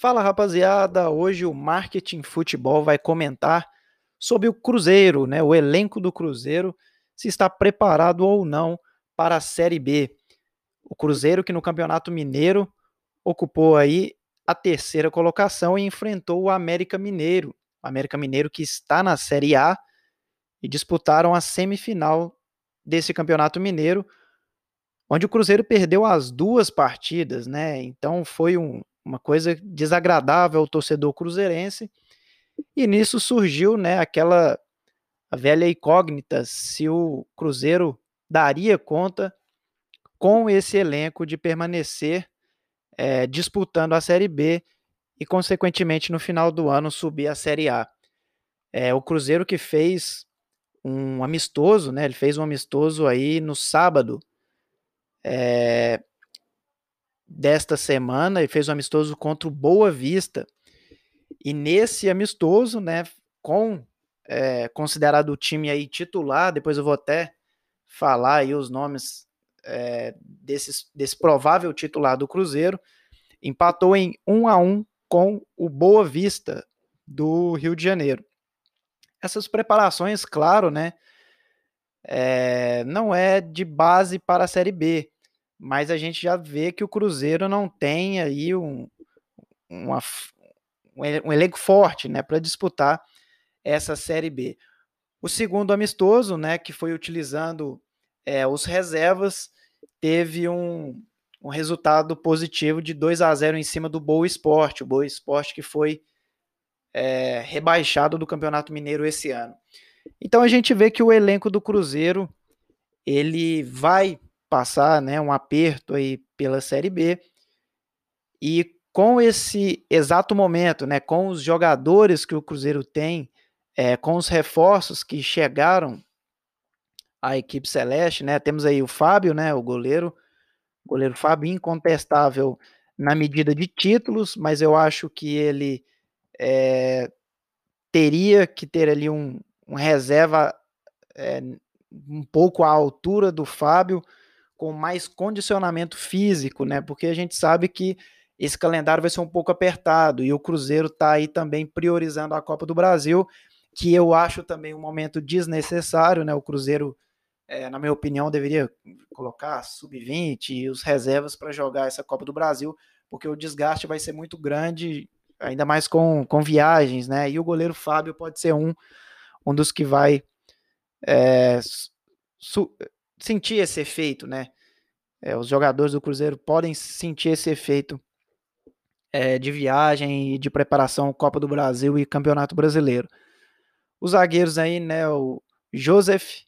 Fala rapaziada, hoje o Marketing Futebol vai comentar sobre o Cruzeiro, né, o elenco do Cruzeiro, se está preparado ou não para a Série B. O Cruzeiro que no Campeonato Mineiro ocupou aí a terceira colocação e enfrentou o América Mineiro, o América Mineiro que está na Série A e disputaram a semifinal desse Campeonato Mineiro, onde o Cruzeiro perdeu as duas partidas, né? Então foi um, uma coisa desagradável ao torcedor cruzeirense. E nisso surgiu, né, aquela velha incógnita se o Cruzeiro daria conta com esse elenco de permanecer é, disputando a Série B e, consequentemente, no final do ano subir a Série A. É, o Cruzeiro que fez um amistoso, né? Ele fez um amistoso aí no sábado é, desta semana e fez um amistoso contra o Boa Vista. E nesse amistoso, né, com é, considerado o time aí titular, depois eu vou até falar aí os nomes é, desses, desse provável titular do Cruzeiro, empatou em 1 a 1 com o Boa Vista do Rio de Janeiro. Essas preparações, claro, né, é, não é de base para a Série B, mas a gente já vê que o Cruzeiro não tem aí um, uma, um elenco forte né, para disputar essa Série B. O segundo amistoso, né, que foi utilizando é, os reservas, teve um, um resultado positivo de 2 a 0 em cima do Boa Esporte, o Boa Esporte que foi é, rebaixado do Campeonato Mineiro esse ano. Então a gente vê que o elenco do Cruzeiro ele vai passar né, um aperto aí pela Série B. E com esse exato momento, né, com os jogadores que o Cruzeiro tem, é, com os reforços que chegaram à equipe celeste, né, temos aí o Fábio, né, o goleiro, goleiro Fábio incontestável na medida de títulos, mas eu acho que ele é, teria que ter ali um, um reserva é, um pouco à altura do Fábio, com mais condicionamento físico, né? Porque a gente sabe que esse calendário vai ser um pouco apertado e o Cruzeiro está aí também priorizando a Copa do Brasil, que eu acho também um momento desnecessário, né? O Cruzeiro, é, na minha opinião, deveria colocar sub-20 e os reservas para jogar essa Copa do Brasil, porque o desgaste vai ser muito grande, ainda mais com, com viagens, né? E o goleiro Fábio pode ser um, um dos que vai é, sentir esse efeito, né? É, os jogadores do Cruzeiro podem sentir esse efeito é, de viagem e de preparação Copa do Brasil e Campeonato Brasileiro. Os zagueiros aí, né? O Joseph,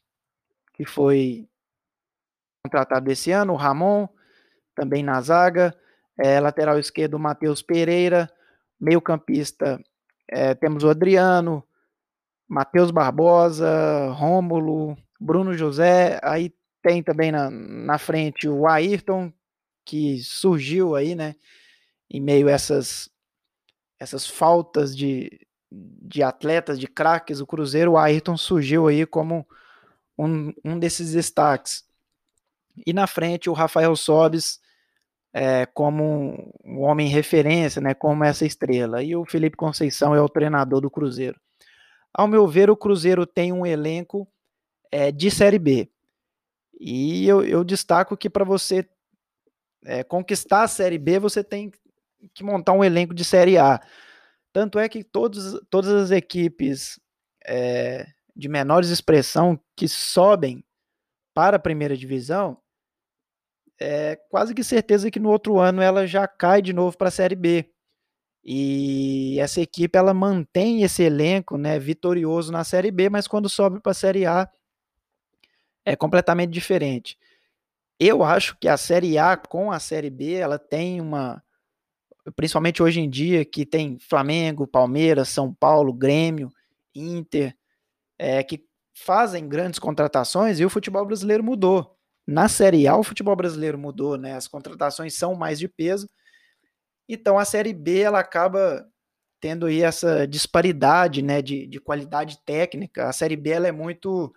que foi contratado esse ano, o Ramon, também na zaga, é, lateral esquerdo, Matheus Pereira, meio campista, é, temos o Adriano, Matheus Barbosa, Rômulo, Bruno José, aí tem também na, na frente o Ayrton, que surgiu aí, né, em meio a essas, essas faltas de, de atletas, de craques, o Cruzeiro, o Ayrton surgiu aí como um, um desses destaques. E na frente o Rafael Sobes é, como um homem referência, né, como essa estrela. E o Felipe Conceição é o treinador do Cruzeiro. Ao meu ver, o Cruzeiro tem um elenco é, de Série B. E eu, eu destaco que para você é, conquistar a Série B, você tem que montar um elenco de Série A. Tanto é que todos, todas as equipes é, de menores expressão que sobem para a primeira divisão, é quase que certeza que no outro ano ela já cai de novo para a Série B. E essa equipe ela mantém esse elenco né, vitorioso na Série B, mas quando sobe para a Série A é completamente diferente. Eu acho que a Série A com a Série B, ela tem uma. Principalmente hoje em dia, que tem Flamengo, Palmeiras, São Paulo, Grêmio, Inter, é, que fazem grandes contratações e o futebol brasileiro mudou. Na Série A, o futebol brasileiro mudou, né? As contratações são mais de peso. Então a Série B ela acaba tendo aí essa disparidade né, de, de qualidade técnica. A Série B ela é muito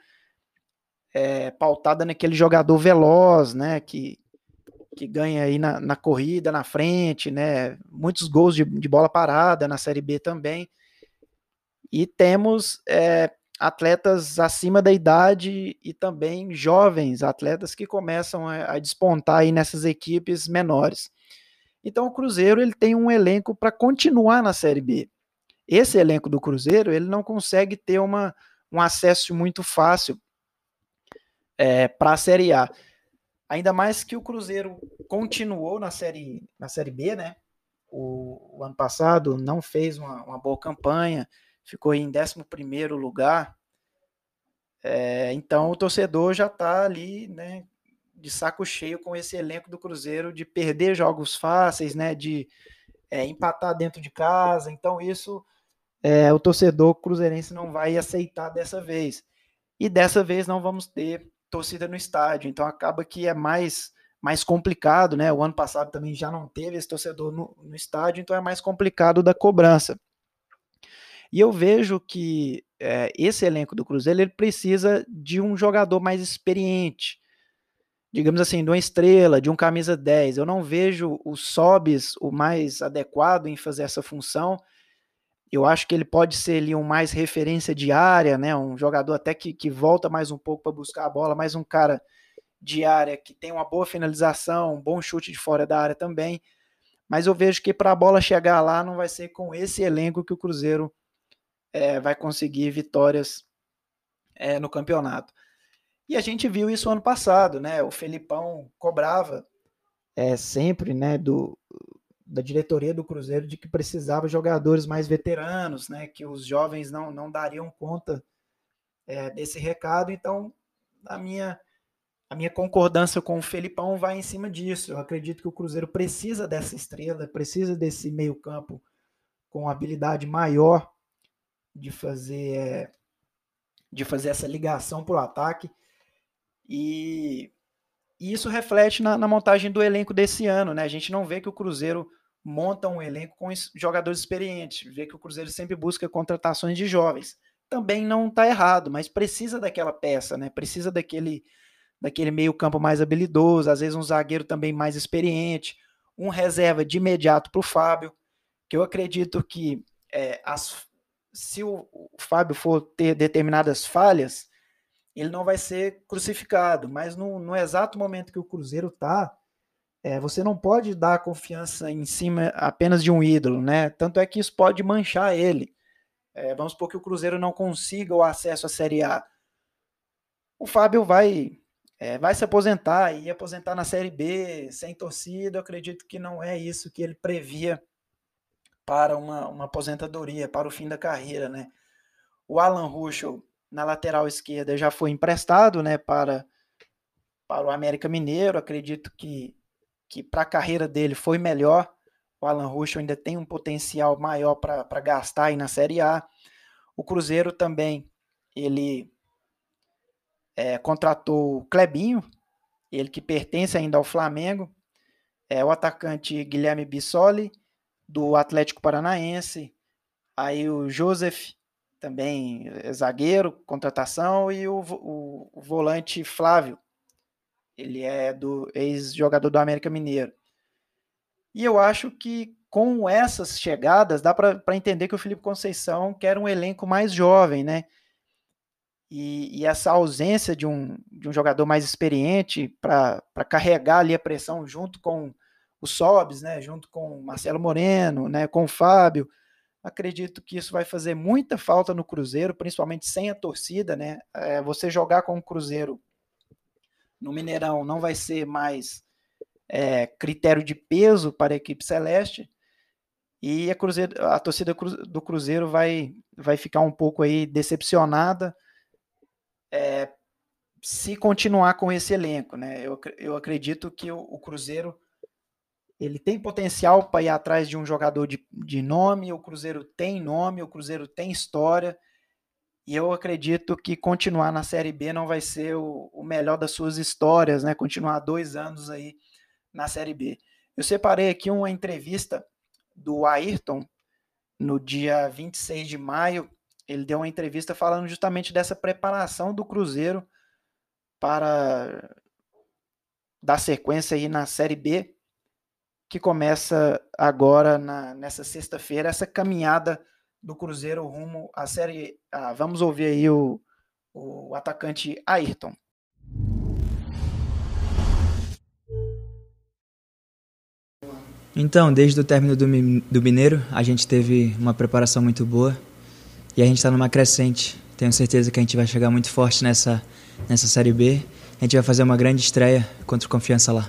é, pautada naquele jogador veloz, né? Que, que ganha aí na, na corrida, na frente, né? Muitos gols de, de, bola parada na Série B também. E temos é, atletas acima da idade e também jovens atletas que começam a, a despontar aí nessas equipes menores. Então o Cruzeiro ele tem um elenco para continuar na Série B. Esse elenco do Cruzeiro ele não consegue ter uma, um acesso muito fácil é, para a Série A. Ainda mais que o Cruzeiro continuou na Série, na série B, né? O, o ano passado não fez uma, uma, boa campanha, ficou em 11 lugar. É, então o torcedor já está ali, né? De saco cheio com esse elenco do Cruzeiro de perder jogos fáceis, né? De é, empatar dentro de casa. Então isso é, o torcedor cruzeirense não vai aceitar dessa vez. E dessa vez não vamos ter torcida no estádio. Então acaba que é mais mais complicado, né? O ano passado também já não teve esse torcedor no, no estádio, então é mais complicado da cobrança. E eu vejo que é, esse elenco do Cruzeiro ele precisa de um jogador mais experiente, digamos assim, de uma estrela, de um camisa 10. Eu não vejo o Sobis o mais adequado em fazer essa função. Eu acho que ele pode ser ali um mais referência diária, né? Um jogador até que, que volta mais um pouco para buscar a bola, mais um cara de área que tem uma boa finalização, um bom chute de fora da área também. Mas eu vejo que para a bola chegar lá não vai ser com esse elenco que o Cruzeiro é, vai conseguir vitórias é, no campeonato. E a gente viu isso ano passado, né? O Felipão cobrava é, sempre, né, do, da diretoria do Cruzeiro de que precisava jogadores mais veteranos, né, que os jovens não, não dariam conta é, desse recado. Então, a minha, a minha concordância com o Felipão vai em cima disso. Eu acredito que o Cruzeiro precisa dessa estrela, precisa desse meio-campo com habilidade maior de fazer é, de fazer essa ligação para o ataque. E e isso reflete na, na, montagem do elenco desse ano, né? A gente não vê que o Cruzeiro monta um elenco com jogadores experientes, vê que o Cruzeiro sempre busca contratações de jovens. Também não está errado, mas precisa daquela peça, né? Precisa daquele, daquele meio-campo mais habilidoso, às vezes um zagueiro também mais experiente, um reserva de imediato para o Fábio, que eu acredito que é, as, se o, o Fábio for ter determinadas falhas, ele não vai ser crucificado, mas no, no exato momento que o Cruzeiro está, é, você não pode dar confiança em cima apenas de um ídolo, né? Tanto é que isso pode manchar ele. É, vamos supor que o Cruzeiro não consiga o acesso à Série A. O Fábio vai é, vai se aposentar e aposentar na Série B sem torcida. Eu acredito que não é isso que ele previa para uma, uma aposentadoria, para o fim da carreira, né? O Alan Ruschel na lateral esquerda já foi emprestado, né, para, para o América Mineiro. Acredito que, que para a carreira dele foi melhor. O Alan Ruschel ainda tem um potencial maior para gastar aí na Série A. O Cruzeiro também, ele é, contratou o Clebinho, ele que pertence ainda ao Flamengo. É o atacante Guilherme Bissoli, do Atlético Paranaense. Aí o Joseph também é zagueiro, contratação, e o, o, o volante Flávio, ele é do ex-jogador do América Mineiro. E eu acho que com essas chegadas dá para entender que o Felipe Conceição quer um elenco mais jovem, né? E, e essa ausência de um, de um jogador mais experiente para carregar ali a pressão junto com o Sobes, né? Junto com o Marcelo Moreno, né? Com o Fábio Acredito que isso vai fazer muita falta no Cruzeiro, principalmente sem a torcida, né? É, você jogar com o Cruzeiro no Mineirão não vai ser mais é, critério de peso para a equipe celeste e a, Cruzeiro, a torcida do Cruzeiro vai, vai ficar um pouco aí decepcionada é, se continuar com esse elenco, né? Eu, eu acredito que o, o Cruzeiro ele tem potencial para ir atrás de um jogador de, de nome, o Cruzeiro tem nome, o Cruzeiro tem história, e eu acredito que continuar na Série B não vai ser o, o melhor das suas histórias, né? Continuar dois anos aí na Série B. Eu separei aqui uma entrevista do Ayrton no dia 26 de maio. Ele deu uma entrevista falando justamente dessa preparação do Cruzeiro para dar sequência aí na Série B, que começa agora na, nessa sexta-feira, essa caminhada do Cruzeiro rumo à Série A. Vamos ouvir aí o, o atacante Ayrton. Então, desde o término do, do Mineiro, a gente teve uma preparação muito boa e a gente está numa crescente. Tenho certeza que a gente vai chegar muito forte nessa, nessa Série B. A gente vai fazer uma grande estreia contra o Confiança lá.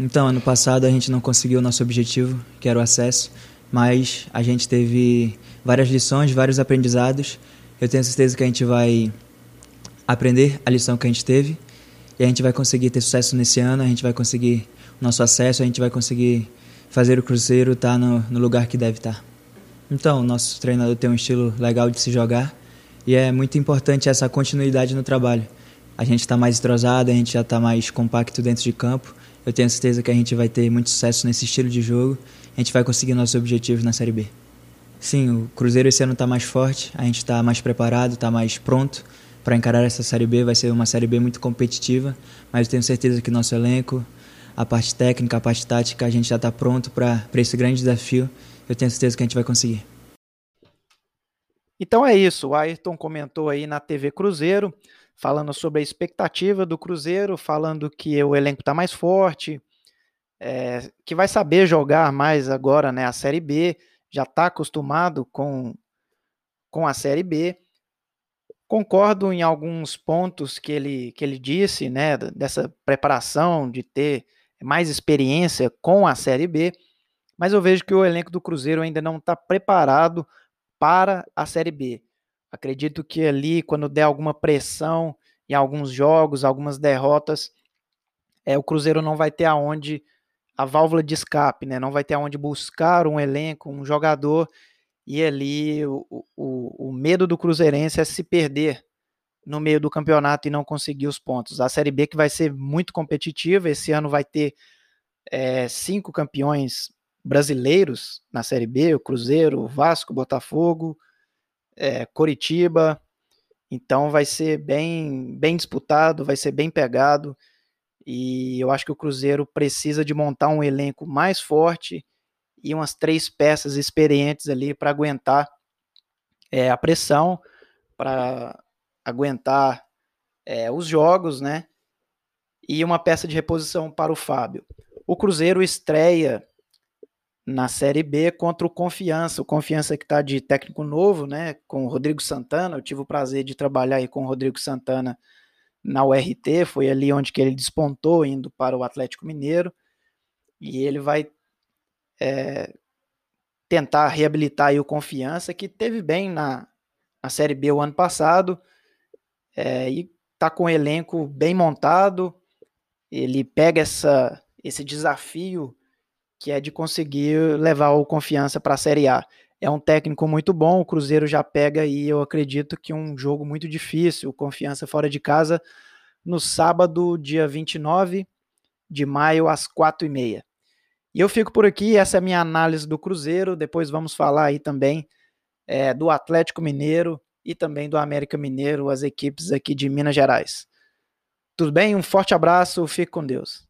Então, ano passado a gente não conseguiu o nosso objetivo, que era o acesso, mas a gente teve várias lições, vários aprendizados. Eu tenho certeza que a gente vai aprender a lição que a gente teve e a gente vai conseguir ter sucesso nesse ano, a gente vai conseguir o nosso acesso, a gente vai conseguir fazer o Cruzeiro estar tá no, no lugar que deve estar. Tá. Então, nosso treinador tem um estilo legal de se jogar e é muito importante essa continuidade no trabalho. A gente está mais entrosado, a gente já está mais compacto dentro de campo. Eu tenho certeza que a gente vai ter muito sucesso nesse estilo de jogo. A gente vai conseguir nossos objetivos na Série B. Sim, o Cruzeiro esse ano está mais forte, a gente está mais preparado, está mais pronto para encarar essa Série B. Vai ser uma Série B muito competitiva, mas eu tenho certeza que nosso elenco, a parte técnica, a parte tática, a gente já está pronto para esse grande desafio. Eu tenho certeza que a gente vai conseguir. Então é isso, o Ayrton comentou aí na TV Cruzeiro, falando sobre a expectativa do Cruzeiro, falando que o elenco está mais forte, é, que vai saber jogar mais agora né, a Série B, já está acostumado com, com a Série B. Concordo em alguns pontos que ele, que ele disse, né, dessa preparação, de ter mais experiência com a Série B, mas eu vejo que o elenco do Cruzeiro ainda não está preparado para a Série B. Acredito que ali, quando der alguma pressão em alguns jogos, algumas derrotas, é, o Cruzeiro não vai ter aonde a válvula de escape, né? Não vai ter aonde buscar um elenco, um jogador, e ali o, o, o medo do Cruzeirense é se perder no meio do campeonato e não conseguir os pontos. A Série B que vai ser muito competitiva, esse ano vai ter é, cinco campeões brasileiros na Série B, o Cruzeiro, o Vasco, o Botafogo, é, Coritiba. Então vai ser bem, bem disputado, vai ser bem pegado. E eu acho que o Cruzeiro precisa de montar um elenco mais forte e umas três peças experientes ali para aguentar é, a pressão, para aguentar é, os jogos, né? E uma peça de reposição para o Fábio. O Cruzeiro estreia na Série B contra o Confiança. O Confiança que está de técnico novo, né? Com o Rodrigo Santana. Eu tive o prazer de trabalhar aí com o Rodrigo Santana na URT. Foi ali onde que ele despontou, indo para o Atlético Mineiro. E ele vai é, tentar reabilitar o Confiança, que teve bem na, na Série B o ano passado. É, e tá com o elenco bem montado. Ele pega essa, esse desafio que é de conseguir levar o confiança para a Série A. É um técnico muito bom, o Cruzeiro já pega aí, eu acredito que um jogo muito difícil, confiança fora de casa, no sábado, dia 29 de maio, às 4h30. E eu fico por aqui, essa é a minha análise do Cruzeiro, depois vamos falar aí também é, do Atlético Mineiro e também do América Mineiro, as equipes aqui de Minas Gerais. Tudo bem? Um forte abraço, fique com Deus.